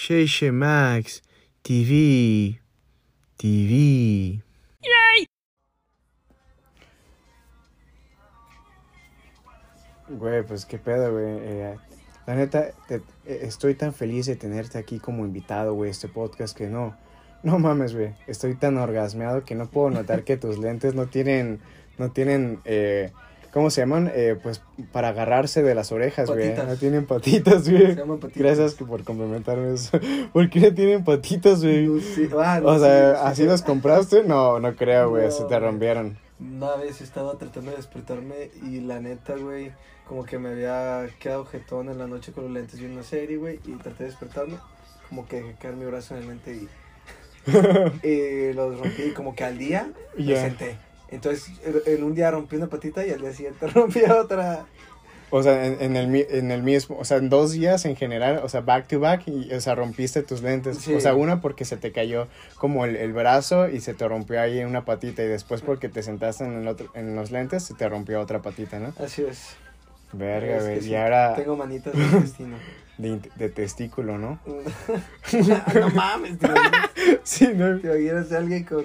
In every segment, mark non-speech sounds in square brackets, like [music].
Sheishe Max TV. TV. Güey, pues qué pedo, güey. Eh, la neta, te- eh, estoy tan feliz de tenerte aquí como invitado, güey, este podcast que no. No mames, güey. Estoy tan orgasmeado que no puedo notar que tus lentes no tienen. No tienen. Eh, ¿Cómo se llaman? Eh, pues para agarrarse de las orejas, güey. No tienen patitas, güey. Se llaman patitas. Gracias que por complementarme eso. [laughs] ¿Por qué no tienen patitas, güey? No sé, ah, no O sea. ¿así los compraste? No, no creo, güey. Se te rompieron. Una vez estaba tratando de despertarme y la neta, güey, como que me había quedado jetón en la noche con los lentes de una serie, güey, y traté de despertarme, como que dejé caer mi brazo en el lente y, y [laughs] [laughs] los rompí, y como que al día me Ya. senté. Entonces, en un día rompí una patita y al día siguiente [laughs] rompí otra. O sea, en, en el, mi- en el mismo, o sea, en dos días en general, o sea, back to back, y, o sea, rompiste tus lentes. Sí. O sea, una porque se te cayó como el, el brazo y se te rompió ahí una patita, y después porque te sentaste en, el otro, en los lentes, se te rompió otra patita, ¿no? Así es. Verga, güey. sí, Y ahora Tengo manitas de [laughs] destino. de, de testículo, ¿no? [laughs] no mames, tío. [laughs] Sí, ¿no? Te imaginas a alguien con.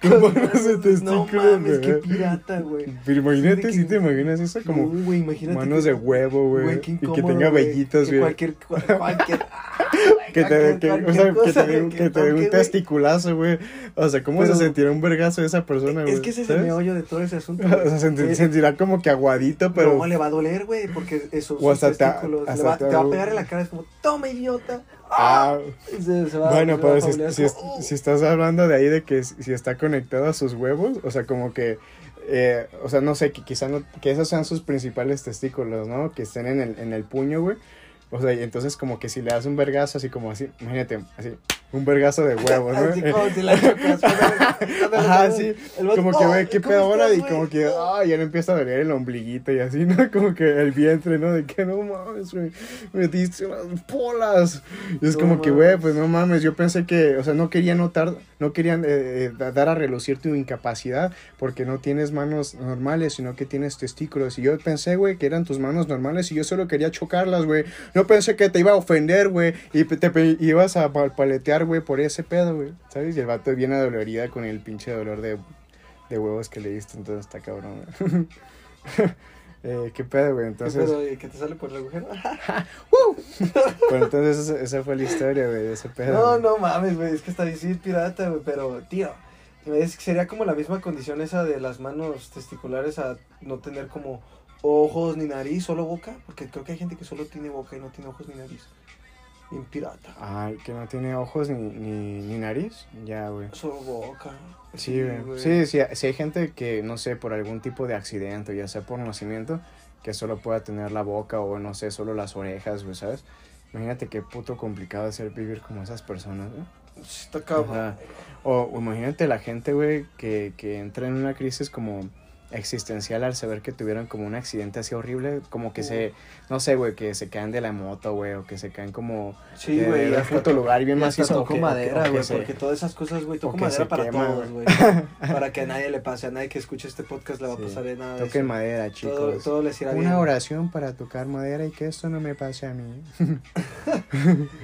Con manos de No testículo, mames, qué pirata, güey. Pero imagínate, que- si te imaginas eso como No, güey, imagínate manos que- de huevo, güey. Y que tenga güey, vellitos, que güey. Cualquier, cua- cualquier, ah, [laughs] Que te, que, o sea, que te dé un- que te testiculazo, güey. O sea, ¿cómo Pero- se sentirá un vergazo de esa persona, güey? Es que ese es el meollo de todo ese asunto. [laughs] O sea, Eh, sentirá como que aguadito, pero... No, le va a doler, güey, porque esos O hasta te- testículos. le hasta va- te- te va a pegar en la cara, es como, toma, idiota. Ah, Y se- se va- bueno, se pero si, si, "Oh". si estás hablando de ahí de que si si está conectado a sus huevos, o sea, como que... eh, o sea, no sé, que quizá no, que esos sean sus principales testículos, ¿no? Que estén en el, en el puño, güey. O sea, y entonces como que si le das un vergazo así como así, imagínate, así, un vergazo de huevos, ¿no? [laughs] Así como si la [laughs] chocas. Ajá, sí. Como que, "Oh, güey, qué ¿cómo pedo ahora. Y güey?" como que, ah, ya le empieza a doler el ombliguito y así, ¿no? [laughs] Como que el vientre, ¿no? De que no mames, güey, me diste unas polas. Y es No como que, güey, pues no mames. Yo pensé que, o sea, no quería notar, no querían eh, eh, da- dar a relucir tu incapacidad porque no tienes manos normales, sino que tienes testículos. Y yo pensé, güey, que eran tus manos normales y yo solo quería chocarlas, güey. No pensé que te iba a ofender, güey, y te ibas a pal- paletear, güey, por ese pedo, güey. ¿Sabes? Y el vato viene adolorida con el pinche dolor de, de huevos que le diste, entonces está cabrón, güey. [laughs] eh, ¿Qué pedo, güey? ¿Qué Entonces, pedo, y que te sale por el agujero? [laughs] bueno, entonces esa, fue la historia, güey, de ese pedo. No, güey. no mames, güey, es que está difícil pirata, güey, pero, tío, es que sería como la misma condición esa de las manos testiculares a no tener como ojos ni nariz, solo boca, porque creo que hay gente que solo tiene boca y no tiene ojos ni nariz. Bien pirata. Ay, que no tiene ojos ni, ni, ni nariz. Ya, güey. Solo boca. Sí, güey. Sí, sí, sí hay gente que, no sé, por algún tipo de accidente, ya sea por nacimiento, que solo pueda tener la boca o, no sé, solo las orejas, güey, ¿sabes? Imagínate qué puto complicado es ser vivir como esas personas. Sí, Está cabrón. O, o imagínate la gente, güey, que, que entra en una crisis como existencial al saber que tuvieron como un accidente así horrible, como que se, no sé, güey, que se caen de la moto, güey, o que se caen como Sí, de- güey. de puto to- lugar bien y macizo. o tocó que- madera, güey, porque todas esas cosas, güey, toco madera para quema, todos, güey. [laughs] para que a nadie le pase, a nadie que escuche este podcast le va a pasar nada. de Toquen eso. madera, Todo, chicos. todo les irá bien. Una oración para tocar madera y que esto no me pase a mí. [laughs]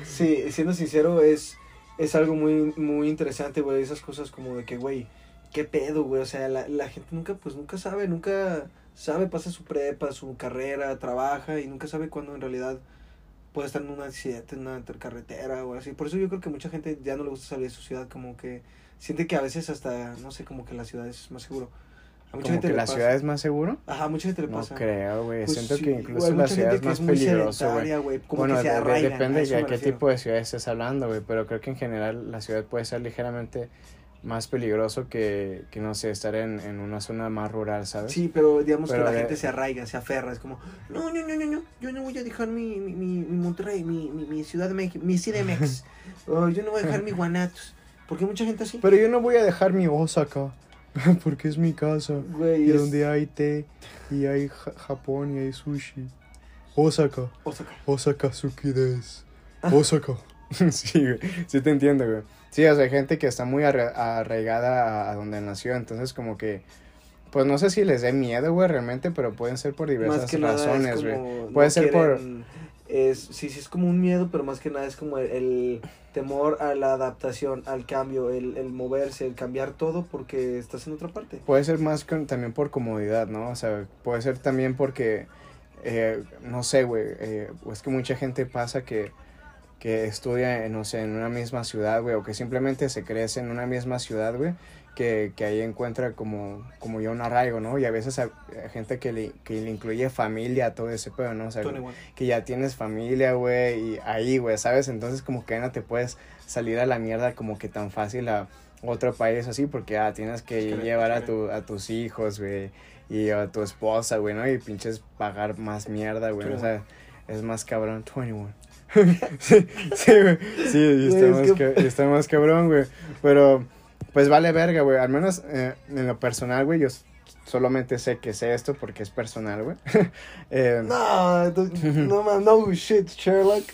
Sí, siendo sincero, es, es algo muy, muy interesante, güey, esas cosas como de que, güey, qué pedo, güey, o sea, la, la gente nunca, pues nunca sabe, nunca sabe, pasa su prepa, su carrera, trabaja y nunca sabe cuándo en realidad puede estar en un accidente, en una carretera o así. Por eso yo creo que mucha gente ya no le gusta salir de su ciudad, como que siente que a veces hasta, no sé, como que la ciudad es más seguro. A mucha Como gente que le la pasa. ciudad es más seguro. Ajá, mucha gente le No pasa. creo, güey. Pues Siento sí, que incluso la ciudad es más muy peligroso, güey. Bueno, que se arraigan, depende de qué refiero. tipo de ciudad estés hablando, güey. Pero creo que en general la ciudad puede ser ligeramente más peligroso que, que no sé, estar en, en una zona más rural, ¿sabes? Sí, pero digamos Pero que la de- gente se arraiga, se aferra, es como, no, no, no, no, no, yo no voy a dejar mi, mi, mi, mi Monterrey, mi, mi, mi Ciudad de México, mi CDMX, [laughs] o yo no voy a dejar mi Guanatos, porque mucha gente así, Pero yo no voy a dejar mi Osaka, [laughs] porque es mi casa. güey, Y es- donde hay té, y hay ja- Japón, y hay sushi. Osaka, Osaka. Osaka Suki des. Osaka. [laughs] sí, güey. Sí te entiendo, güey. Sí, o sea, hay gente que está muy arra- arraigada a, donde nació, entonces como que... Pues no sé si les dé miedo, güey, realmente, pero pueden ser por diversas razones, güey. Puede no ser por- es, sí, sí, es como un miedo, pero más que nada es como el, temor a la adaptación, al cambio, el, el, moverse, el cambiar todo porque estás en otra parte. Puede ser más también por comodidad, ¿no? O sea, puede ser también porque, eh, no sé, güey, eh, es que mucha gente pasa que, que estudia, no sé, en una misma ciudad, güey, o que simplemente se crece en una misma ciudad, güey, que, que, ahí encuentra como, como ya un arraigo, ¿no? Y a veces hay, gente que le, que le incluye familia, todo ese pedo, ¿no? O sea, que ya tienes familia, güey, y ahí, güey, ¿sabes? Entonces como que no te puedes salir a la mierda como que tan fácil a otro país así, porque ah, tienes que llevar a, tu, a tus hijos, güey, y a tu esposa, güey, ¿no? Y pinches pagar más mierda, güey, o sea, es más cabrón, 21. Sí, [laughs] sí, güey, sí, está, más, está más cabrón, güey, pero pues vale verga, güey. Al menos eh, en lo personal, güey, yo solamente sé que sé esto porque es personal, güey. [laughs] eh, no, [laughs] no, no shit, Sherlock.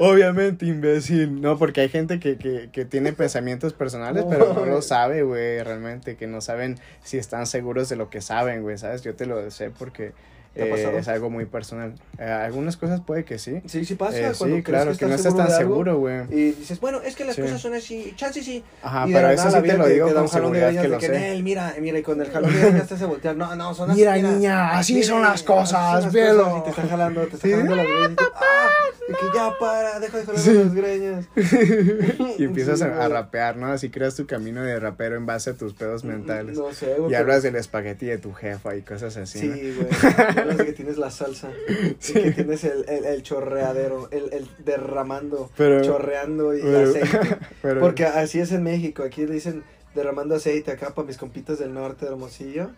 Obviamente, imbécil. No, porque hay gente que, que, que tiene pensamientos personales, pero no lo sabe, güey, realmente, que no saben si están seguros de lo que saben, güey, ¿sabes? Yo te lo sé porque eh, es algo muy personal. Eh, algunas cosas puede que sí. Sí, sí pasa. Eh, sí, claro, que, no estás tan seguro, güey. Y dices, bueno, es que las cosas son así, chance sí. Ajá, pero eso sí te lo digo con seguridad que, lo que sé. Él, mira, mira, y con el jalón de ya estás a voltear. No, no, son así. Mira, niña, así son las cosas, velo. Y te está jalando, te está jalando las greñas. ¡Ah! Y que ya para, deja de jalar las greñas. [laughs] y empiezas a, rapear, ¿no? Así creas tu camino de rapero en base a tus pedos mentales. No sé, güey. Y hablas del espagueti de tu jefa y cosas así. Sí, güey. [laughs] De [laughs] que tienes las salsa. Sí. que tienes el, el, el chorreadero, el, el, derramando, chorreando y aceite. [laughs] Porque así es en México. Aquí le dicen derramando aceite acá para mis compitas del norte de Hermosillo.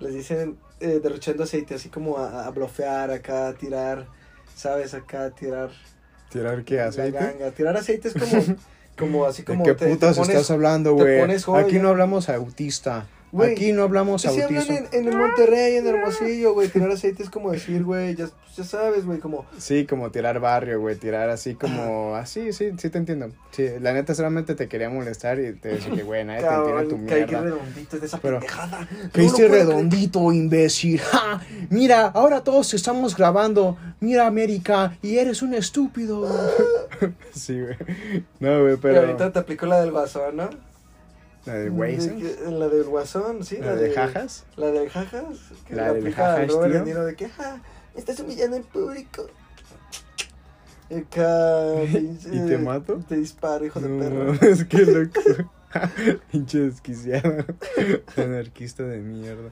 Les dicen eh, derrochando aceite, así como a, a blofear acá, a tirar, ¿sabes? Acá, a tirar. ¿Tirar qué? ¿Aceite? Ganga. Tirar aceite es como, [laughs] como así como. ¿De qué putas estás hablando, güey? Aquí no hablamos autista. Aquí no hablamos autismo. Si hablan en, en, Monterrey, en Hermosillo, güey, tirar aceite es como decir, güey, ya, pues, ya sabes, güey, como... Sí, como tirar barrio, güey, tirar así como... Así, sí, sí te entiendo. Sí, la neta solamente te quería molestar y te decía que, güey, nadie te entiende tu mierda. Que redondito de esa Pero, pendejada. Que redondito, imbécil. [laughs] ¡Ja! Mira, ahora todos estamos grabando. Mira, América, y eres un estúpido. [laughs] sí, güey. No, güey, pero... Y ahorita te aplicó la del vaso, ¿no? La de Wason. La del Guasón, sí. La, de, Jajas. La de Jajas. Que la de Jajas, tío. de que, ja, me estás humillando en público. ¿Y [laughs] te mato? Te disparo, hijo de perro. Es que loco. [laughs] [laughs] Pinche desquiciado. Anarquista de mierda.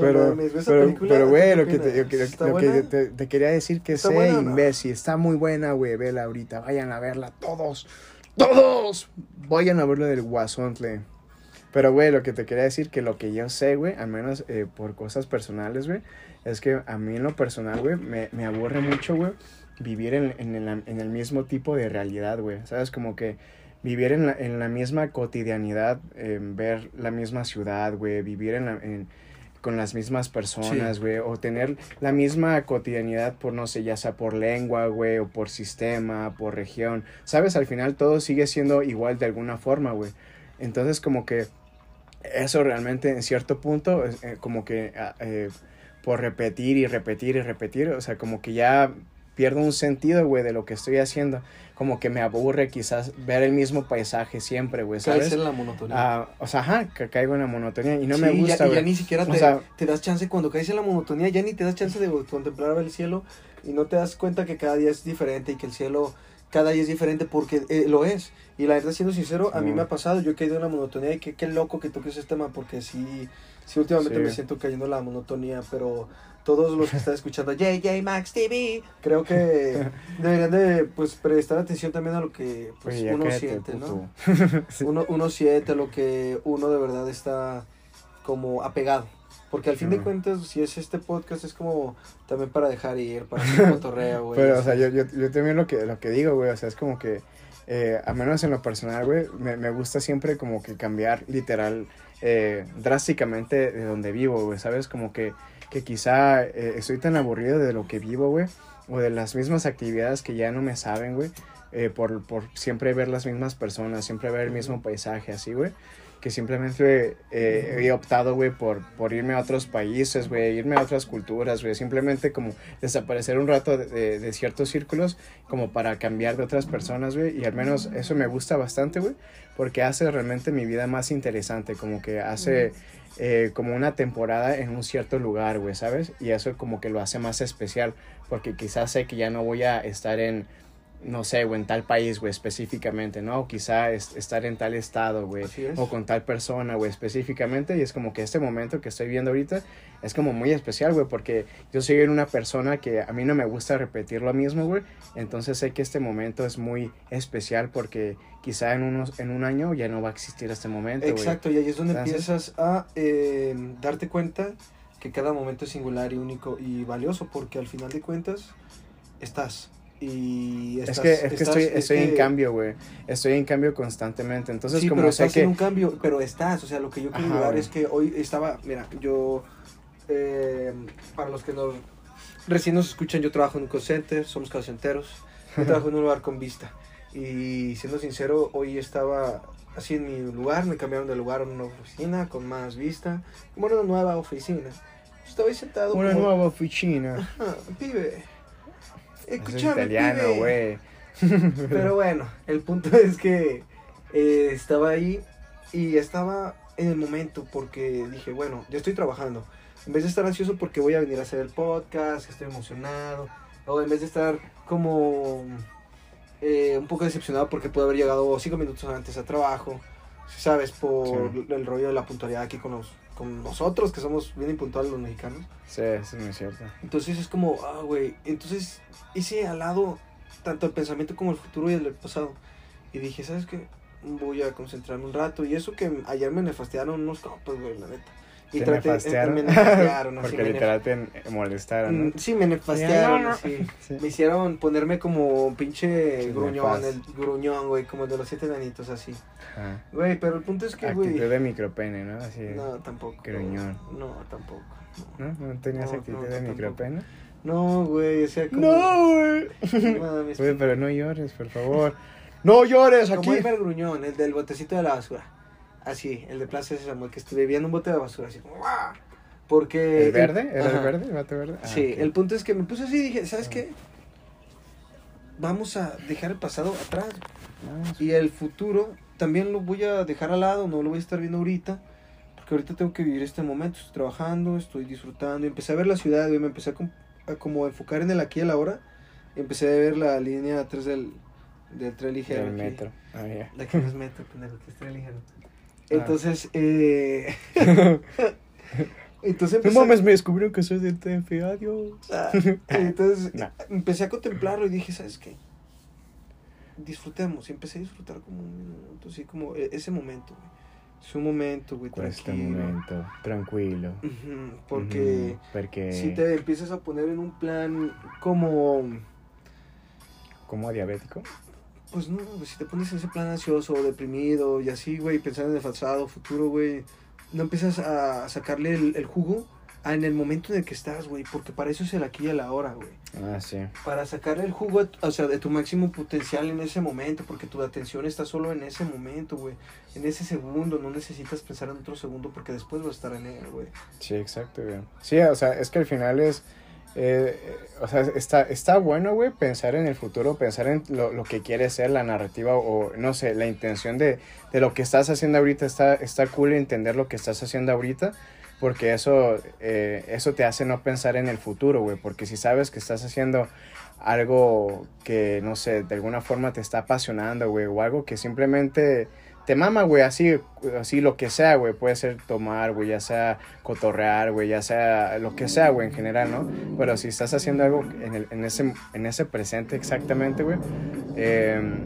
pero, pero, pero, güey, lo que, te, lo que, lo que te, te, quería decir que sé, buena, imbécil. Está muy buena, güey. Vela ahorita. Vayan a verla todos. ¡Todos! Vayan a verla del Guasontle. Pero, güey, lo que te quería decir, que lo que yo sé, güey, al menos eh, por cosas personales, güey, es que a mí en lo personal, güey, me, me aburre mucho, güey, vivir en, en, el, en, el, mismo tipo de realidad, güey. ¿Sabes? Como que vivir en la, en la misma cotidianidad, eh, ver la misma ciudad, güey, vivir en la, con las mismas personas, güey, o tener la misma cotidianidad por, no sé, ya sea por lengua, güey, o por sistema, por región. ¿Sabes? Al final todo sigue siendo igual de alguna forma, güey. Entonces, como que eso realmente en cierto punto, eh, como que ah, eh, por repetir y repetir y repetir, o sea, como que ya pierdo un sentido, güey, de lo que estoy haciendo. Como que me aburre quizás ver el mismo paisaje siempre, güey, ¿sabes? Caes en la monotonía. Ah, o sea, ajá, que caigo en la monotonía y no me gusta, ya, ya ni siquiera te, te, das chance, cuando caes en la monotonía, ya ni te das chance de contemplar el cielo y no te das cuenta que cada día es diferente y que el cielo cada día es diferente porque eh, lo es. Y la verdad, siendo sincero, a mí me ha pasado, yo he caído en la monotonía y qué, qué loco que toques ese tema porque sí, sí últimamente me siento cayendo en la monotonía, pero todos los que están escuchando [laughs] JJ Max TV, creo que [laughs] deberían de pues prestar atención también a lo que pues, uno siente, ¿no? [laughs] uno, uno siente lo que uno de verdad está como apegado. Porque al fin de cuentas, si es este podcast, es como también para dejar ir, para hacer [laughs] cotorreo, güey. Pero, o sea, yo, yo, yo, también lo que, lo que digo, güey, o sea, es como que, eh, a menos en lo personal, güey, me, me, gusta siempre como que cambiar literal, eh, drásticamente de donde vivo, güey, ¿sabes? Como que, que quizá eh, estoy tan aburrido de lo que vivo, güey, o de las mismas actividades que ya no me saben, güey, eh, por, por siempre ver las mismas personas, siempre ver el mismo paisaje, así, güey que simplemente eh, he optado, güey, por, por irme a otros países, güey, irme a otras culturas, güey, simplemente como desaparecer un rato de, de, ciertos círculos como para cambiar de otras personas, güey, y al menos eso me gusta bastante, güey, porque hace realmente mi vida más interesante, como que hace... Eh, como una temporada en un cierto lugar, güey, ¿sabes? Y eso como que lo hace más especial, porque quizás sé que ya no voy a estar en no sé, o en tal país, güey, específicamente, ¿no? O quizá estar en tal estado, güey, o con tal persona, güey, específicamente, y es como que este momento que estoy viendo ahorita es como muy especial, güey, porque yo soy una persona que a mí no me gusta repetir lo mismo, güey, entonces sé que este momento es muy especial porque quizá en, unos, en un año ya no va a existir este momento, Exacto, y ahí es donde empiezas a eh, darte cuenta que cada momento es singular y único y valioso, porque al final de cuentas estás y es que, es que estoy, estoy en cambio, güey. Estoy en cambio constantemente. Entonces, sí, como pero estás en un cambio, pero estás. O sea, lo que yo quiero llegar es que hoy estaba. Mira, yo. Eh, para los que nos, recién nos escuchan, yo trabajo en un call center, somos call centeros. Yo [laughs] trabajo en un lugar con vista. Y siendo sincero, hoy estaba así en mi lugar, me cambiaron de lugar a una oficina con más vista. Bueno, una nueva oficina. Estaba ahí sentado. Una nueva oficina. Ajá, pibe Escúchame, italiano, güey. Pero bueno, el punto es que eh, estaba ahí y estaba en el momento porque dije, bueno, ya estoy trabajando. En vez de estar ansioso porque voy a venir a hacer el podcast, estoy emocionado, o en vez de estar como eh, un poco decepcionado porque puedo haber llegado cinco minutos antes a trabajo, sabes, por el rollo de la puntualidad aquí con los con nosotros, que somos bien impuntuales los mexicanos. Sí, eso es cierto. Entonces es como, ah, güey, entonces hice al lado tanto el pensamiento como el futuro y el pasado. Y dije, ¿sabes qué? Voy a concentrarme un rato. Y eso que ayer me nefastearon unos copos, güey, la neta. Y traté, nefastearon? [laughs] me nefastearon. Porque literal te molestaron, ¿no? Mm, sí, me nefastearon, [laughs] sí. Me hicieron ponerme como pinche gruñón, el gruñón, güey, como el de los siete danitos, así. Güey, pero el punto es que, güey... Actitud de micropene, ¿no? Así no, tampoco. Gruñón. No, tampoco. ¿No? ¿No tenías actitud de micropene? No, güey, o sea, como... No, güey. [laughs] Güey, pero no llores, por favor. ¡No llores aquí! Como el gruñón, el del botecito de la basura. Así, el de Plaza Samuel, que estuve viendo un bote de basura, así como, Porque... ¿El verde? ¿Era el verde? ¿El bote verde? Ah, sí, el punto es que me puse así y dije, ¿sabes qué? Vamos a dejar el pasado atrás. Ah, y el futuro también lo voy a dejar al lado, no lo voy a estar viendo ahorita. Porque ahorita tengo que vivir este momento, estoy trabajando, estoy disfrutando. Y empecé a ver la ciudad, y me empecé a, como enfocar en el aquí y el ahora. Y empecé a ver la línea 3 del, del tren ligero. Del metro. Ah, La que no es metro, pendejo, que es tren ligero. Ah. Entonces, eh... [laughs] Entonces no mames, me descubrieron que soy de TF, adiós. Ah, [laughs] entonces empecé a contemplarlo y dije, ¿sabes qué? Disfrutemos. Y empecé a disfrutar como un minuto, así como e, ese momento, güey. Es un momento, güey, Este momento, tranquilo. porque, porque si te empiezas a poner en un plan como... ¿Como diabético? Pues no, si te pones en ese plan ansioso, deprimido y así, güey, pensando en el pasado, futuro, güey, no empiezas a sacarle el, jugo en el momento en el que estás, güey, porque para eso es el aquí y el ahora, güey. Ah, sí. Para sacarle el jugo, o sea, de tu máximo potencial en ese momento, porque tu atención está solo en ese momento, güey. En ese segundo, no necesitas pensar en otro segundo porque después va a estar en él, güey. Sí, exacto, güey. Sí, o sea, es que al final es eh, o sea, está, está bueno, güey, pensar en el futuro, pensar en lo, lo, que quiere ser la narrativa o, no sé, la intención de, de, lo que estás haciendo ahorita. Está, está cool entender lo que estás haciendo ahorita, porque eso, eh, eso te hace no pensar en el futuro, güey, porque si sabes que estás haciendo algo que, no sé, de alguna forma te está apasionando, güey, o algo que simplemente te mama, güey, así, así lo que sea, güey, puede ser tomar, güey, ya sea cotorrear, güey, ya sea lo que sea, güey, en general, ¿no? Pero si estás haciendo algo en, el, en, ese, en ese presente exactamente, güey, em,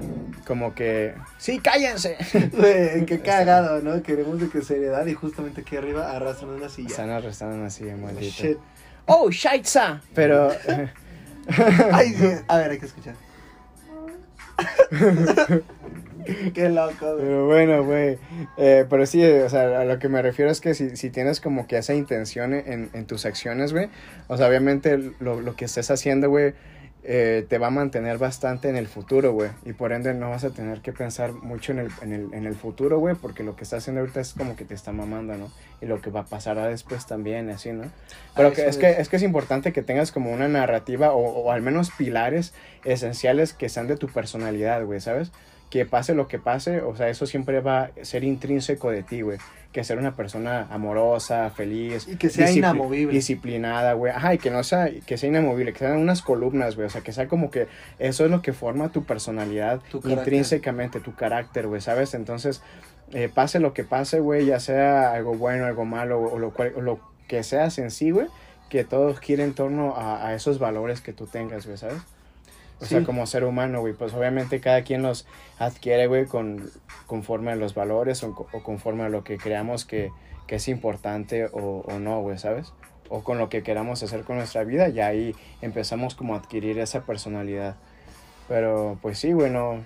como que, sí, cállense. [laughs] Güey, qué cagado, ¿no? Queremos de que seriedad y justamente aquí arriba arrastran una silla. Están arrastrando una silla, maldito. Oh, shaitza. Pero... [laughs] Ay, a ver, hay que escuchar. [laughs] [laughs] Qué loco, Pero bueno, güey. Eh, pero sí, o sea, a lo que me refiero es que si, si tienes como que esa intención en, en tus acciones, güey. O sea, obviamente lo, lo que estés haciendo, güey, eh, te va a mantener bastante en el futuro, güey. Y por ende no vas a tener que pensar mucho en el, en el, en el futuro, güey, porque lo que estás haciendo ahorita es como que te está mamando, ¿no? Y lo que va a pasar después también, así, ¿no? Pero ah, que, es, que, es que es importante que tengas como una narrativa o, o al menos pilares esenciales que sean de tu personalidad, güey, ¿sabes? Que pase lo que pase, o sea, eso siempre va a ser intrínseco de ti, güey que ser una persona amorosa, feliz. Y que sea inamovible. Disciplinada, güey. Ajá, y que no sea, que sea inamovible, que sean unas columnas, güey. O sea, que sea como que eso es lo que forma tu personalidad intrínsecamente, tu carácter, güey, ¿sabes? Entonces, eh, pase lo que pase, güey, ya sea algo bueno, algo malo, o lo, cual, lo que seas en sí, güey, que todo gire en torno a, a esos valores que tú tengas, güey, ¿sabes? O sea, como ser humano, güey, pues obviamente cada quien los adquiere, güey, con, conforme a los valores o, conforme a lo que creamos que, que es importante o, o no, güey, ¿sabes? O con lo que queramos hacer con nuestra vida, y ahí empezamos como a adquirir esa personalidad. Pero, pues sí, güey, no...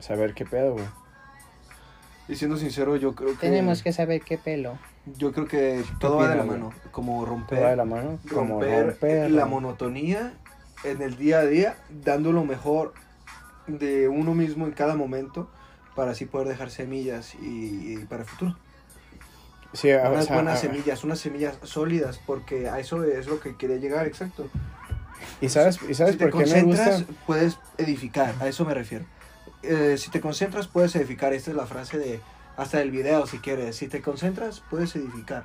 Saber qué pedo, güey. Y siendo sincero, yo creo que... Tenemos que saber qué pelo. Yo creo que todo va de la mano. Como romper... Todo va de la mano. Como romper la monotonía en el día a día, dando lo mejor de uno mismo en cada momento para así poder dejar semillas y, para el futuro. Sí, unas buenas semillas, unas semillas sólidas, porque a eso es lo que quería llegar, exacto. ¿Y sabes, ¿y sabes si te concentras, puedes edificar, a eso me refiero. Eh, si te concentras, puedes edificar. Esta es la frase de hasta del video, si quieres. Si te concentras, puedes edificar.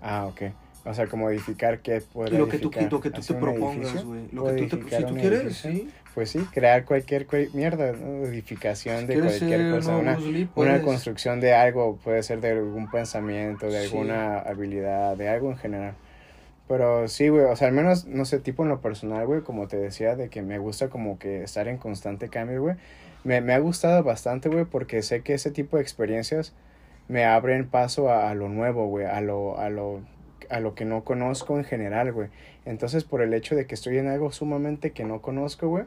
Ah, ok. O sea, como edificar qué puede lo que tú, lo que tú te propongas, güey. Lo que tú, te, si tú quieres, sí. Pues sí, crear cualquier, mierda, edificación de cualquier cosa. Una, una, construcción de algo, puede ser de algún pensamiento, de alguna habilidad, de algo en general. Pero sí, güey, o sea, al menos, no sé, tipo en lo personal, güey, como te decía, de que me gusta como que estar en constante cambio, güey. Me, me ha gustado bastante, güey, porque sé que ese tipo de experiencias me abren paso a, a lo nuevo, güey, a lo, a lo a lo que no conozco en general, güey. Entonces, por el hecho de que estoy en algo sumamente que no conozco, güey,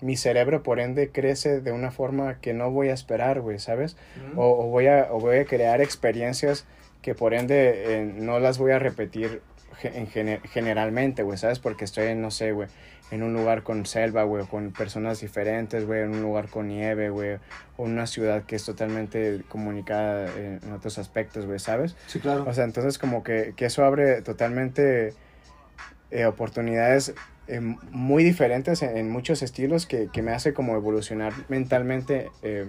mi cerebro por ende crece de una forma que no voy a esperar, güey, ¿sabes? o, voy a, o voy a crear experiencias que por ende eh, no las voy a repetir en generalmente, güey, ¿sabes? Porque estoy en, no sé, güey, en un lugar con selva, güey, con personas diferentes, güey, en un lugar con nieve, güey, o una ciudad que es totalmente comunicada en otros aspectos, güey, ¿sabes? Sí, claro. O sea, entonces como que, que eso abre totalmente eh, oportunidades eh, muy diferentes en, muchos estilos que, que, me hace como evolucionar mentalmente eh,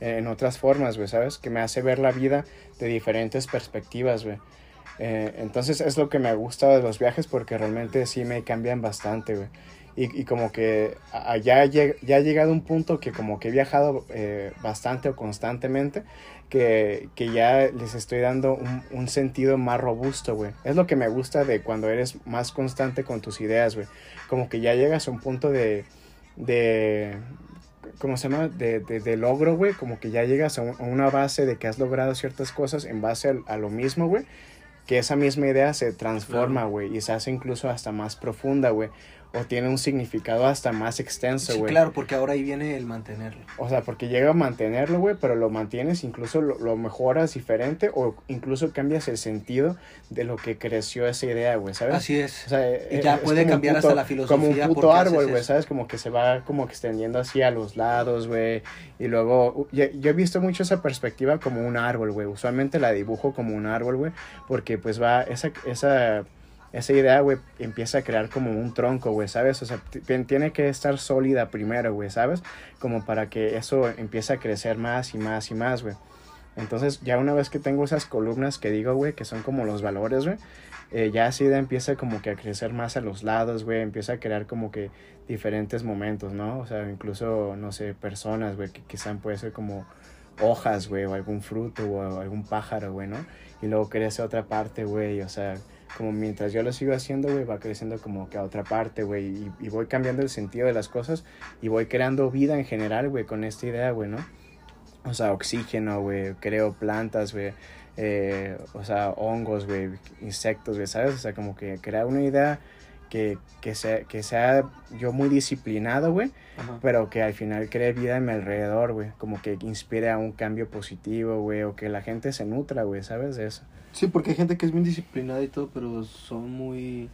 en otras formas, güey, ¿sabes? Que me hace ver la vida de diferentes perspectivas, güey. Eh, entonces es lo que me gusta de los viajes porque realmente sí me cambian bastante, güey. Y, y, como que ya, ya ha llegado un punto que como que he viajado eh, bastante o constantemente, que, que, ya les estoy dando un, un sentido más robusto, güey. Es lo que me gusta de cuando eres más constante con tus ideas, güey. Como que ya llegas a un punto de, de ¿cómo se llama? De, de, de logro, güey. Como que ya llegas a, una base de que has logrado ciertas cosas en base a, a lo mismo, güey que esa misma idea se transforma, güey, y se hace incluso hasta más profunda, güey o tiene un significado hasta más extenso, güey. Sí, claro, porque ahora ahí viene el mantenerlo. O sea, porque llega a mantenerlo, güey, pero lo mantienes, incluso lo, mejoras diferente o incluso cambias el sentido de lo que creció esa idea, güey, ¿sabes? Así es. O sea, y ya puede cambiar hasta la filosofía. Como un puto árbol, güey, ¿sabes? Como que se va como extendiendo así a los lados, güey. Y luego, yo, yo he visto mucho esa perspectiva como un árbol, güey. Usualmente la dibujo como un árbol, güey, porque pues va, esa, esa esa idea, güey, empieza a crear como un tronco, güey, ¿sabes? O sea, tiene que estar sólida primero, güey, ¿sabes? Como para que eso empiece a crecer más y más y más, güey. Entonces, ya una vez que tengo esas columnas que digo, güey, que son como los valores, güey, eh, ya esa idea empieza como que a crecer más a los lados, güey, empieza a crear como que diferentes momentos, ¿no? O sea, incluso, no sé, personas, güey, que quizás puede ser como hojas, güey, o algún fruto, o algún pájaro, güey, ¿no? Y luego crece otra parte, güey, o sea, como mientras yo lo sigo haciendo, güey, va creciendo como que a otra parte, güey, y, voy cambiando el sentido de las cosas y voy creando vida en general, güey, con esta idea, güey, ¿no? O sea, oxígeno, güey, creo plantas, güey, eh, o sea, hongos, güey, insectos, güey, ¿sabes? O sea, como que crear una idea que, que, sea, que sea yo muy disciplinado, güey, pero que al final cree vida en mi alrededor, güey, como que inspire a un cambio positivo, güey, o que la gente se nutra, güey, ¿sabes? eso. Sí, porque hay gente que es bien disciplinada y todo, pero son muy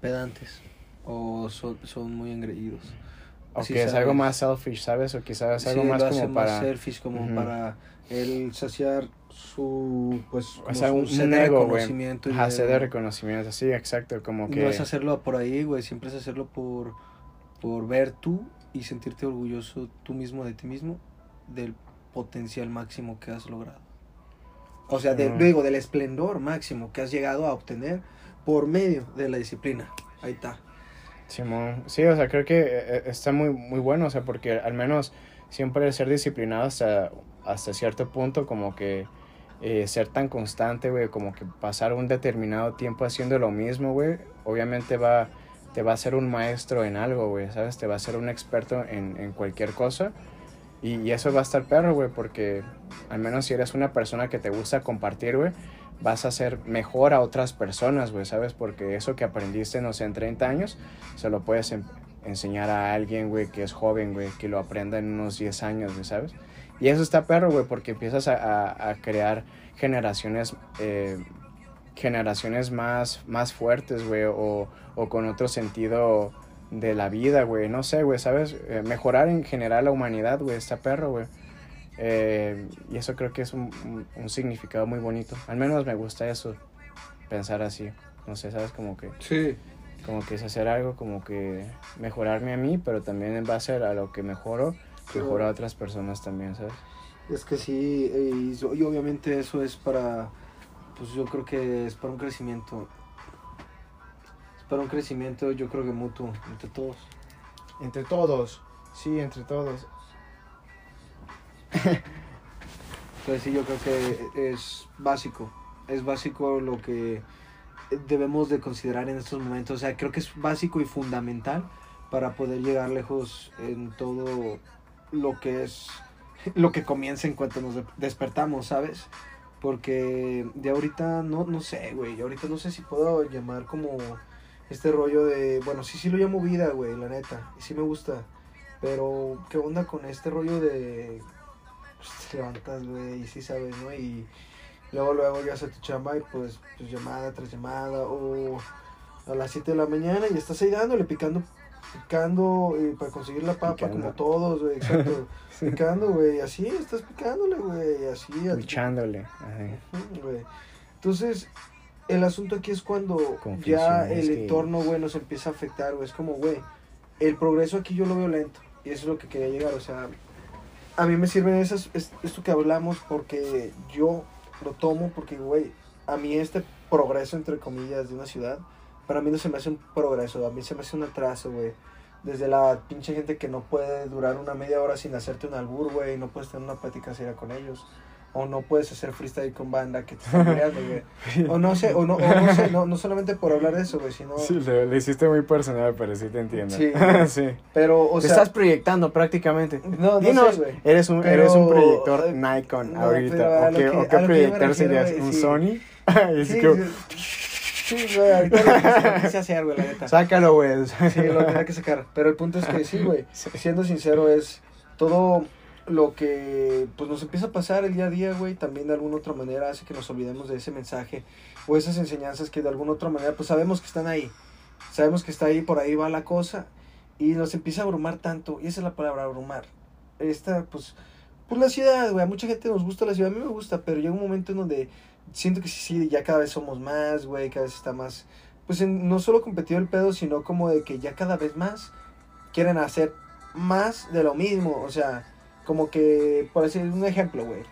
pedantes. o son, son muy engreídos. O que es algo más selfish, ¿sabes? O quizás algo más como para... Selfish, como para el saciar su, pues, o sea, un, un de reconocimiento. Ajá, de reconocimiento, sí, exacto, como que... No es hacerlo por ahí, güey, siempre es hacerlo por, por ver tú y sentirte orgulloso tú mismo de ti mismo, del potencial máximo que has logrado. O sea, de, luego del esplendor máximo que has llegado a obtener por medio de la disciplina. Ahí está. Simón, sí, o sea, creo que eh, eh, está muy, muy bueno, o sea, porque al menos siempre ser disciplinado hasta, hasta cierto punto, como que eh, ser tan constante, güey, como que pasar un determinado tiempo haciendo lo mismo, güey, obviamente va, te va a ser un maestro en algo, güey, ¿sabes? Te va a ser un experto en, en cualquier cosa. Y, y, eso va a estar perro, güey, porque al menos si eres una persona que te gusta compartir, güey, vas a ser mejor a otras personas, güey, ¿sabes? Porque eso que aprendiste, no sé, en 30 años, se lo puedes enseñar a alguien, güey, que es joven, güey, que lo aprenda en unos 10 años, güey, ¿sabes? Y eso está perro, güey, porque empiezas a, a, crear generaciones, eh, generaciones más, más fuertes, güey, o, o, con otro sentido de la vida, güey, no sé, güey, ¿sabes? Eh, mejorar en general la humanidad, güey, está perro, güey. Eh, y eso creo que es un, un, significado muy bonito. Al menos me gusta eso, pensar así. No sé, ¿sabes? Como que... Sí. Como que es hacer algo, como que mejorarme a mí, pero también en base a lo que mejoro, mejora a otras personas también, ¿sabes? Es que sí, y, y obviamente eso es para, pues yo creo que es para un crecimiento. Es para un crecimiento, yo creo que mutuo, entre todos. Entre todos, sí, entre todos. Entonces sí, yo creo que es básico, es básico lo que debemos de considerar en estos momentos. O sea, creo que es básico y fundamental para poder llegar lejos en todo lo que es lo que comienza en cuanto nos despertamos, ¿sabes? Porque de ahorita no, no sé, güey, ahorita no sé si puedo llamar como este rollo de, bueno, sí, sí lo llamo vida, güey, la neta, sí me gusta, pero ¿qué onda con este rollo de pues, te levantas, güey, y sí sabes, ¿no? Y luego, luego ya hace tu chamba y pues, pues llamada tras llamada, o a las 7 de la mañana y estás ahí dándole, picando, picando eh, para conseguir la papa, como todos, güey, exacto. [laughs] Picando, güey, así, estás picándole, güey, así. Echándole. güey. Entonces, el asunto aquí es cuando ya el entorno, güey, nos empieza a afectar, güey. Es como, güey, el progreso aquí yo lo veo lento. Y eso es lo que quería llegar, o sea, a mí me sirven esas, esto que hablamos porque yo lo tomo porque, güey, a mí este progreso, entre comillas, de una ciudad, para mí no se me hace un progreso, a mí se me hace un atraso, güey. Desde la pinche gente que no puede durar una media hora sin hacerte un albur, güey, no puedes tener una plática seria con ellos o no puedes hacer freestyle con banda que te están creando, güey. O no sé, o no, o no sé, no, no solamente por hablar de eso, güey, sino... Sí, le, hiciste muy personal, pero sí te entiendo. Sí, [laughs] sí. Pero, o te estás proyectando prácticamente. No, no Dinos, sé, güey. Eres un, eres un proyector Nikon ahorita. ¿O qué, ¿o qué proyector serías? ¿Un Sony? [laughs] sí, sí, güey, ahorita lo [laughs] hacer, güey, la neta. Sácalo, güey. Sí, lo tenía que sacar. Pero el punto es que sí, güey, [laughs] siendo sincero, es todo lo que pues nos empieza a pasar el día a día, güey, también de alguna otra manera hace que nos olvidemos de ese mensaje o esas enseñanzas que de alguna otra manera pues sabemos que están ahí. Sabemos que está ahí, por ahí va la cosa y nos empieza a abrumar tanto, y esa es la palabra abrumar. Esta pues pues la ciudad, güey, a mucha gente nos gusta la ciudad, a mí me gusta, pero llega un momento en donde siento que sí, sí, ya cada vez somos más, güey, cada vez está más pues no solo competido el pedo, sino como de que ya cada vez más quieren hacer más de lo mismo, o sea, como que, por decir un ejemplo, güey.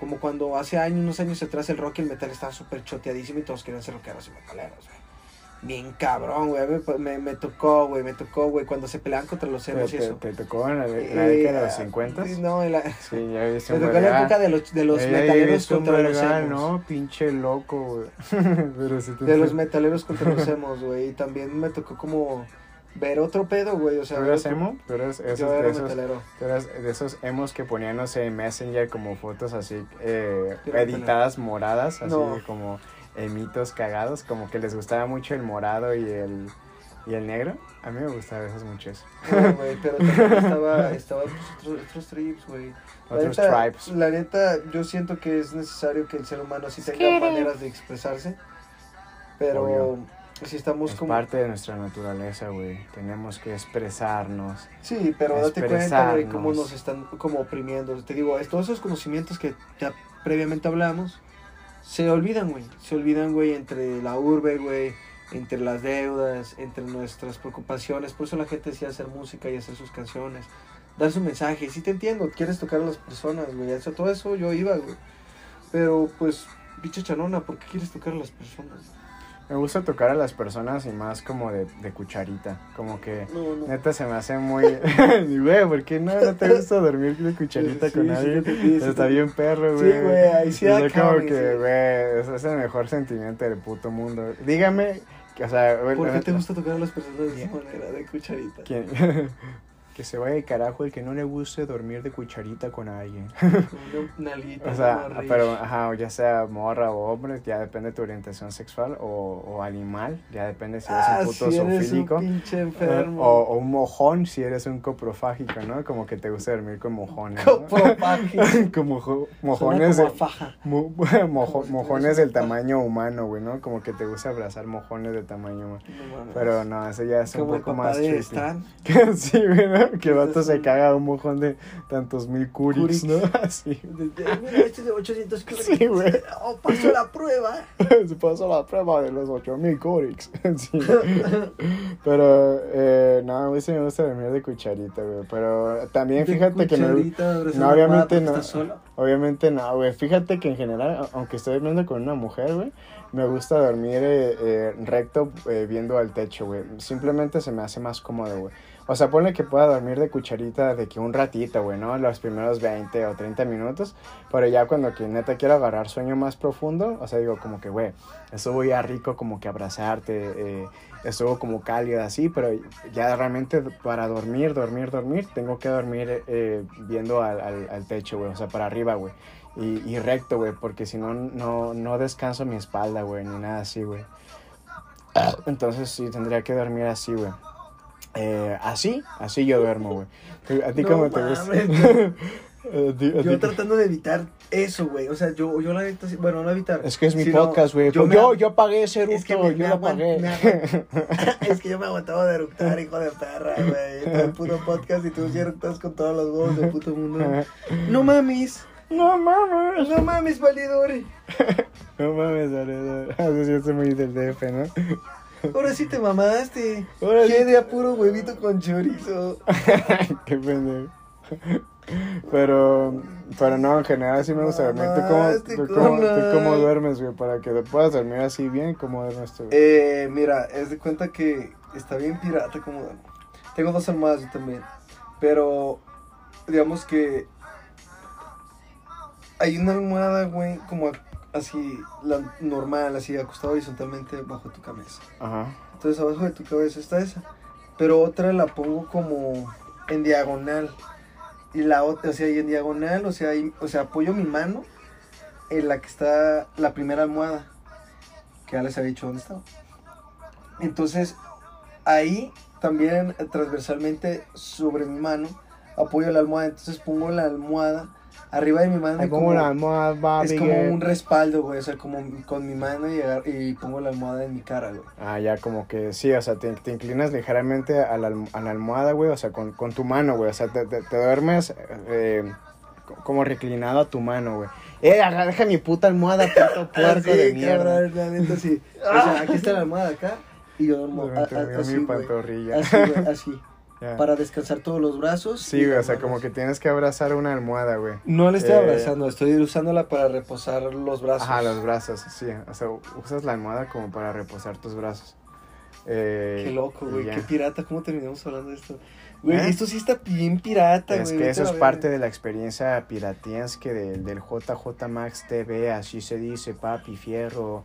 Como cuando hace años, unos años atrás, el rock y el metal estaba súper choteadísimo y todos querían ser rockeros y metaleros. Bien cabrón, güey. Me, me, tocó, güey. Me tocó, güey. Cuando se peleaban contra los emos y eso. ¿Te, tocó en la, década de los 50? No, en la. Sí, ya viste. [laughs] Me tocó en la época de los, de los metaleros contra los emos. no, pinche loco, güey. [laughs] de los metaleros contra los [laughs] emos, güey. Y también me tocó como ver otro pedo, güey. O sea, ¿Tú eras emo? ¿Tú eras esos, de, esos, ¿tú eras de esos emos que ponían, no sé, en Messenger como fotos así eh, editadas moradas, así como emitos cagados, como que les gustaba mucho el morado y el, y el negro. A mí me gustaba esos muchos. No, güey, pero también estaba, estaba pues, otros, trips, güey. Otros tribes. La neta, yo siento que es necesario que el ser humano sí tenga maneras de expresarse. Pero Si estamos es como... parte de nuestra naturaleza, güey. Tenemos que expresarnos. Sí, pero date cuenta, güey, cómo nos están como oprimiendo. Te digo, todos esos conocimientos que ya previamente hablamos, se olvidan, güey. Se olvidan, güey, entre la urbe, güey, entre las deudas, entre nuestras preocupaciones. Por eso la gente decía hacer música y hacer sus canciones. Dar su mensaje. Sí te entiendo, quieres tocar a las personas, güey. Eso, todo eso yo iba, güey. Pero, pues, bicho chanona, ¿por qué quieres tocar a las personas? Me gusta tocar a las personas y más como de, de cucharita. Como que No, no. neta se me hace muy. [laughs] Güey, ¿por qué no, no te gusta dormir de cucharita Sí, con sí, alguien? sí, Está bien perro, Sí, güey. güey, ahí sí Es como güey, que, güey, es, es el mejor sentimiento del puto mundo. Dígame, que, o sea, güey, ¿Por qué te gusta tocar a las personas de esa manera, de cucharita? ¿quién? [laughs] que se vaya de carajo el que no le guste dormir de cucharita con alguien. Con una. [laughs] O sea, una pero, ajá, ya sea morra o hombre, ya depende de tu orientación sexual o, o animal, ya depende si eres ah, un puto si eres un zoofílico. pinche eh, enfermo. O, o un mojón si eres un coprofágico, ¿no? Como que te gusta dormir con mojones. ¿no? Copropágico. [laughs] como mojones, como faja. mo- [laughs] mojo- Como mojones del un tamaño humano, güey, ¿no? Como que te gusta abrazar mojones de tamaño humano. No. Pero no, eso ya es un el poco papá más de trippy. Stan. sí, güey, ¿no? [laughs] Que vato se caga un mojón de tantos mil Curix. ¿no? [laughs] Así. Este es de 800 kilómetros. Sí, güey. Oh, pasó la prueba. [laughs] Se pasó la prueba de los 8000 curix. Sí. Pero, eh, no, a mí sí me gusta dormir de cucharita, güey. Pero también fíjate que no. no, obviamente no. Obviamente no, güey. Fíjate que en general, aunque estoy durmiendo con una mujer, güey, me gusta dormir eh, eh, recto eh, viendo al techo, güey. Simplemente se me hace más cómodo, güey. O sea, ponle que pueda dormir de cucharita de que un ratito, güey, ¿no? Los primeros 20 o 30 minutos. Pero ya cuando que neta quiero agarrar sueño más profundo, o sea, digo como que, güey, estuvo ya rico como que abrazarte, eh, estuvo como cálido así, pero ya realmente para dormir, dormir, dormir, tengo que dormir eh, viendo al, al, al techo, güey, o sea, para arriba, güey. Y, y recto, güey, porque si no, no, no descanso mi espalda, güey, ni nada así, güey. Entonces sí, tendría que dormir así, güey. Eh, así, así yo duermo, güey. ¿A ti No cómo te mames? [laughs] A ti- a Yo ti- tratando de evitar eso, güey. O sea, yo, yo la neta, bueno, no evitar. Es que es mi sino podcast, güey. Yo, Yo, me yo, agu- pagué ese Es que me- yo me lo pagué. [laughs] es que yo me aguantaba de eructar, hijo de perra, güey. El puto podcast y tú sí eructas con todos los huevos del puto mundo. No mames. No mames. No mames, validore. [laughs] No mames, Aredo. Así sí es muy del DF, ¿no? Ahora sí te mamaste. Ahora sí Qué de a puro huevito con chorizo. [laughs] Qué pendejo. Pero, pero no, en general sí me gusta dormir. ¿Tú cómo, tú cómo, tú carnal. cómo duermes, güey? Para que puedas dormir así bien, ¿cómo duermes tú? Eh, mira, es de cuenta que está bien pirata como duermo. Tengo dos almohadas yo también. Pero, digamos que hay una almohada, güey, como a- así, la normal, así, acostada horizontalmente bajo tu cabeza. Ajá. Entonces, abajo de tu cabeza está esa. Pero otra la pongo como en diagonal. Y la otra, o sea, y en diagonal, o sea, ahí- o sea, apoyo mi mano en la que está la primera almohada. Que ya les había dicho dónde estaba. Entonces, ahí también eh, transversalmente sobre mi mano apoyo la almohada. Entonces pongo la almohada arriba de mi mano. Ay, como una almohada, va, es como un respaldo, güey. O sea, como con mi mano y, y pongo la almohada en mi cara, güey. Ah, ya como que sí, o sea, te, te inclinas ligeramente a la, a la almohada, güey, o sea, con, con tu mano, güey, o sea, te, te- te duermes eh, co- como reclinado a tu mano, güey. Eh, agarra- deja mi puta almohada, puto [laughs] puerco de mierda. cabrón, la neta, sí. O sea, aquí [laughs] está la almohada acá y yo duermo a- a- así, mi pantorrilla. Así, güey, así. [laughs] Ya. Para descansar todos los brazos. Sí, güey, o sea, como que tienes que abrazar una almohada, güey. No le estoy Eh, abrazando, estoy usándola para reposar los brazos. Ajá, los brazos, sí, o sea, usas la almohada como para reposar tus brazos. Eh, Qué loco, güey, ya. qué pirata, ¿cómo terminamos hablando de esto? Güey, ¿Eh? esto sí está bien pirata, güey. Es que eso es la parte de la experiencia piratiensque del, del JJ Max TV, así se dice, papi, fierro.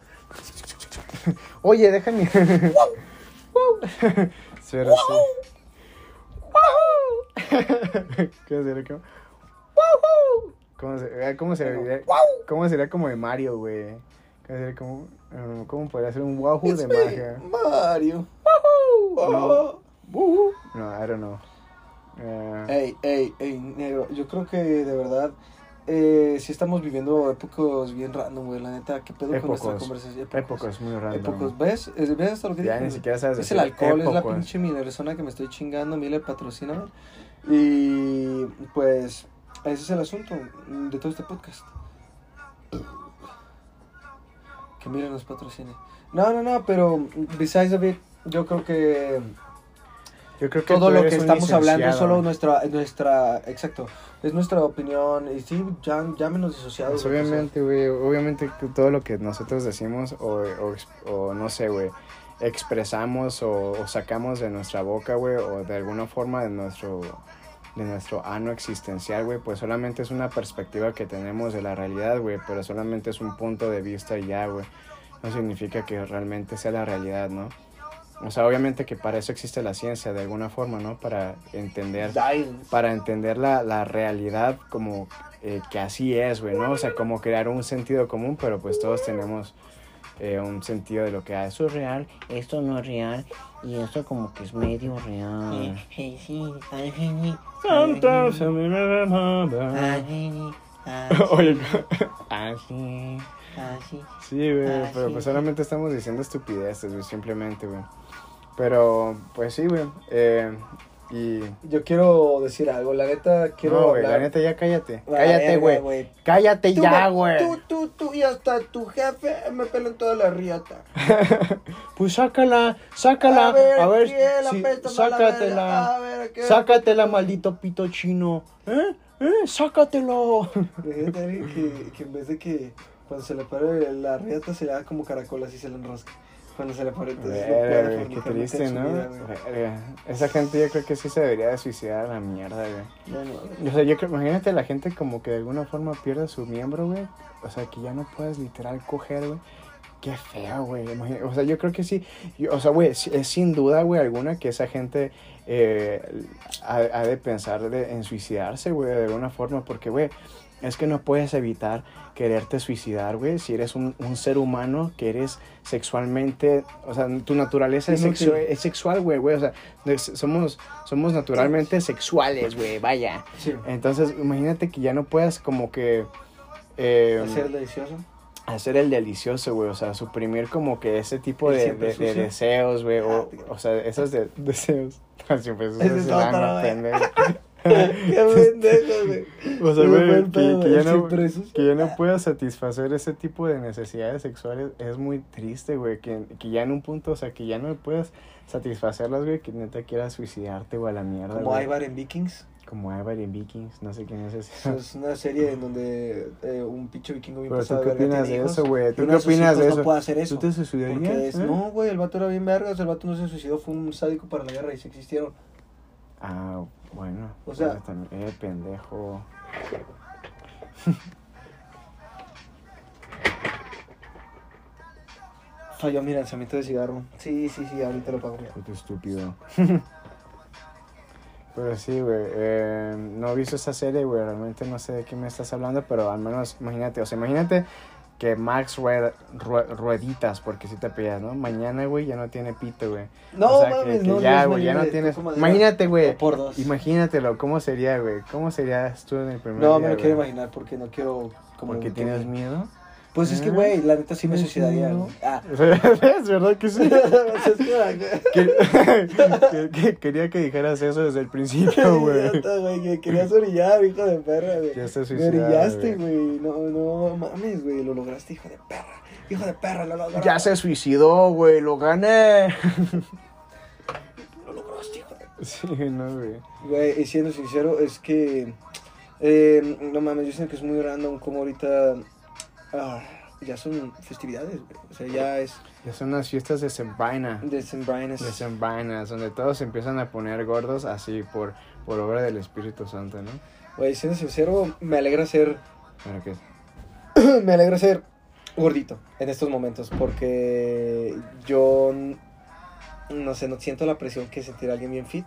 [laughs] Oye, déjame. [laughs] Espera, sí. ¿Qué sería como? ¿Cómo, se- eh, cómo sería? ¿Cómo sería como de Mario, güey? ¿Cómo sería como? eh, ¿Cómo podría ser un wahoo de magia? Mario. No. No, I don't know. Eh, Ey, ey, ey, negro, yo creo que de verdad eh, sí estamos viviendo épocas bien random, güey. La neta, ¿qué pedo con nuestra Épocos. conversación? Épocas muy random. Épocos. ¿Ves? ¿Es- ¿Ves hasta lo que Ya dije? ni siquiera sabes Es el alcohol, es la épocos. pinche minerzona que me estoy chingando. Miller patrocina. Y pues, ese es el asunto de todo este podcast. Que Miller nos patrocine. No, no, no, pero besides of it, yo creo que Yo creo que todo lo que estamos hablando es solo nuestra, nuestra, exacto, es nuestra opinión. Y sí, ya, llámenos disociados. Pues obviamente, güey, obviamente todo lo que nosotros decimos o, o, o no sé, güey, expresamos o, o sacamos de nuestra boca, güey, o de alguna forma de nuestro de nuestro ano existencial, güey, pues solamente es una perspectiva que tenemos de la realidad, güey, pero solamente es un punto de vista y ya, güey. No significa que realmente sea la realidad, ¿no? O sea, obviamente que para eso existe la ciencia de alguna forma, ¿no? Para entender para entender la, la realidad como eh, que así es, güey, ¿no? O sea, como crear un sentido común, pero pues todos tenemos eh, un sentido de lo que ah, eso es real, esto no es real, y esto como que es medio real. Sometimes I remember. Oye, así. Sí, güey, pero sí, pues sí. solamente estamos diciendo estupideces, güey, simplemente, güey. Pero, pues sí, güey. Eh, y... Yo quiero decir algo, la neta quiero no, güey, la neta ya cállate. La Cállate, güey. Cállate Tú, ya, güey. Tú, tú, tú y hasta tu jefe me pelan toda la riata. [laughs] Pues sácala, sácala. A ver, ¿quién la sí, pesta más la verga? sácatela. A ver, ¿qué? Sácatela, maldito pito chino. ¿Eh? ¿Eh? Sácatelo. [laughs] A que, que en vez de que cuando se le pare la riata se le haga como caracol así se le enrosca. Cuando se le Verga, puede güey, qué triste, ¿no? vida, güey. Esa gente yo creo que sí se debería de suicidar a la mierda, güey. No, no, O sea, yo creo, imagínate la gente como que de alguna forma pierde su miembro, güey. O sea, que ya no puedes literal coger, güey. Qué feo, güey. O sea, yo creo que sí. yo- o sea, güey, sí- es sin duda, güey, alguna que esa gente eh, ha, ha de pensar de- en suicidarse, güey, de alguna forma. Porque, güey, es que no puedes evitar quererte suicidar, güey. Si eres un, un ser humano que eres sexualmente. O sea, tu naturaleza es, sexu- es sexual, güey, güey. O sea, de- somos, somos naturalmente sexuales, güey, vaya. Sí. Entonces, imagínate que ya no puedas como que... eh, Hacer delicioso. hacer el delicioso, güey. O sea, suprimir como que ese tipo de, de- de deseos, güey. O, Ah, o sea, esos de, [laughs] deseos. [laughs] Siempre esos es se Qué pendejo, güey. O sea, güey, que, que ya no, que ya no puedas satisfacer ese tipo de necesidades sexuales es muy triste, güey. Que, que ya en un punto, o sea, que ya no puedas satisfacerlas, güey. Que neta quieras suicidarte, güey, a la mierda. Como güey. Ivar en Vikings. Como Ivar en Vikings. No sé quién es ese. Es una serie en donde eh, un pinche vikingo bien Pero tú pasado qué de verga opinas de eso, güey. ¿Tú qué opinas de eso? No puede hacer eso. ¿Tú te suicidarías? Es, eh? no, güey, el vato era bien vergas, el vato no se suicidó, fue un sádico para la guerra y se existieron. Ah, bueno. O sea- pues también, eh, pendejo. [laughs] Falló mi lanzamiento de cigarro. Sí, sí, sí, ahorita lo pago. Puto estúpido. [laughs] pero sí, güey. eh, no he visto esa serie, güey. Realmente no sé de qué me estás hablando, pero al menos imagínate. O sea, imagínate que Max Rued- Rue- Rueditas, porque si te pillas, ¿no? Mañana, güey, ya no tiene pito, güey. No, o sea, mames, que, no, ya, güey, ya no tienes. Imagínate, güey. Por dos. Imagínatelo, ¿cómo sería, güey? ¿Cómo serías tú en el primer No, día, me lo quiero imaginar porque no quiero. Como ¿Porque que tienes miedo? Pues es que, ¿Eh? güey, la neta sí me ¿Tienes suicidaría. güey. Ah. [laughs] es verdad que sí. [laughs] Es [laughs] que- Que- que- quería que dijeras eso desde el principio, güey. Que querías orillar, hijo de perra, güey. Ya estás Me orillaste, güey. güey. No, no mames, güey. Lo lograste, hijo de perra. Hijo de perra, lo lograste. Ya se suicidó, güey, lo gané. Lo lograste, hijo de Sí, no, güey. Güey, y siendo sincero, es que. eh, no mames, yo siento que es muy random como ahorita. Ah, ya son festividades, güey. O sea, ya es Ya son las fiestas de Sembraina. De Sembrainas, donde todos se empiezan a poner gordos así por, por obra del Espíritu Santo, ¿no? Güey, siendo sincero, me alegra ser. [clears throat] Me alegra ser gordito en estos momentos porque yo no sé, no siento la presión que sentir alguien bien fit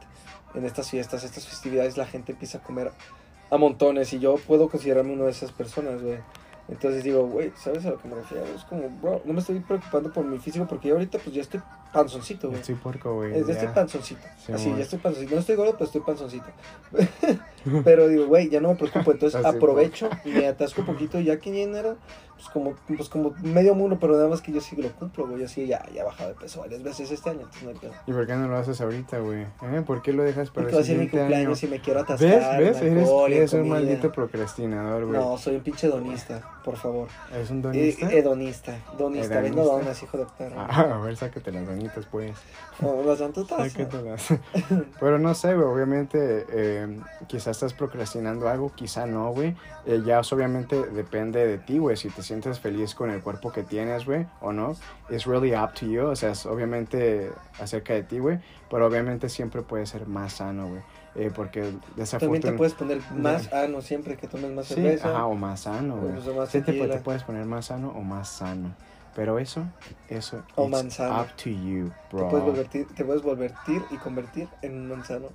en estas fiestas, estas festividades la gente empieza a comer a montones y yo puedo considerarme una de esas personas, güey. Entonces digo, güey, ¿sabes a lo que me refiero? Es como, bro, no me estoy preocupando por mi físico porque yo ahorita pues ya estoy panzoncito, güey. estoy puerco, güey. Ya ya. estoy panzoncito. Sí, Así, ya estoy panzoncito. No estoy gordo, pero estoy panzoncito. [laughs] Pero digo, güey, ya no me preocupo, entonces [laughs] aprovecho y me atasco un poquito, ya que enero, pues como, pues como medio mundo, pero nada más que yo sí lo cumplo, güey, yo sí ya, ya he bajado de peso varias veces este año, entonces no hay pedo. ¿Y por qué no lo haces ahorita, güey? ¿Eh? ¿Por qué lo dejas para Porque va a ser mi cumpleaños y me quiero atascar. ¿Ves? ¿Ves? Eres, eres un maldito procrastinador, güey. No, soy un pinche donista, por favor. ¿Eres un donista? Eh, hedonista, donista, vendo donas, hijo de perra. Ah, a ver, sácate las donitas, pues. No, las dontotas. [laughs] Pero no sé, güey, obviamente, eh, quizás estás procrastinando algo, quizá no, güey. Eh, ya obviamente depende de ti, güey, si te sientes feliz con el cuerpo que tienes, güey, o no. It's really up to you, o sea, es obviamente acerca de ti, güey, pero obviamente siempre puede ser más sano, güey. Eh, porque También te puedes poner más sano siempre que tomes más cerveza. Ajá, o más sano, güey. Sí, te, te, puedes poner más sano o más sano. Pero eso, eso, o manzano. up to you, bro. Te puedes, volver, te puedes volvertir y convertir en un manzano.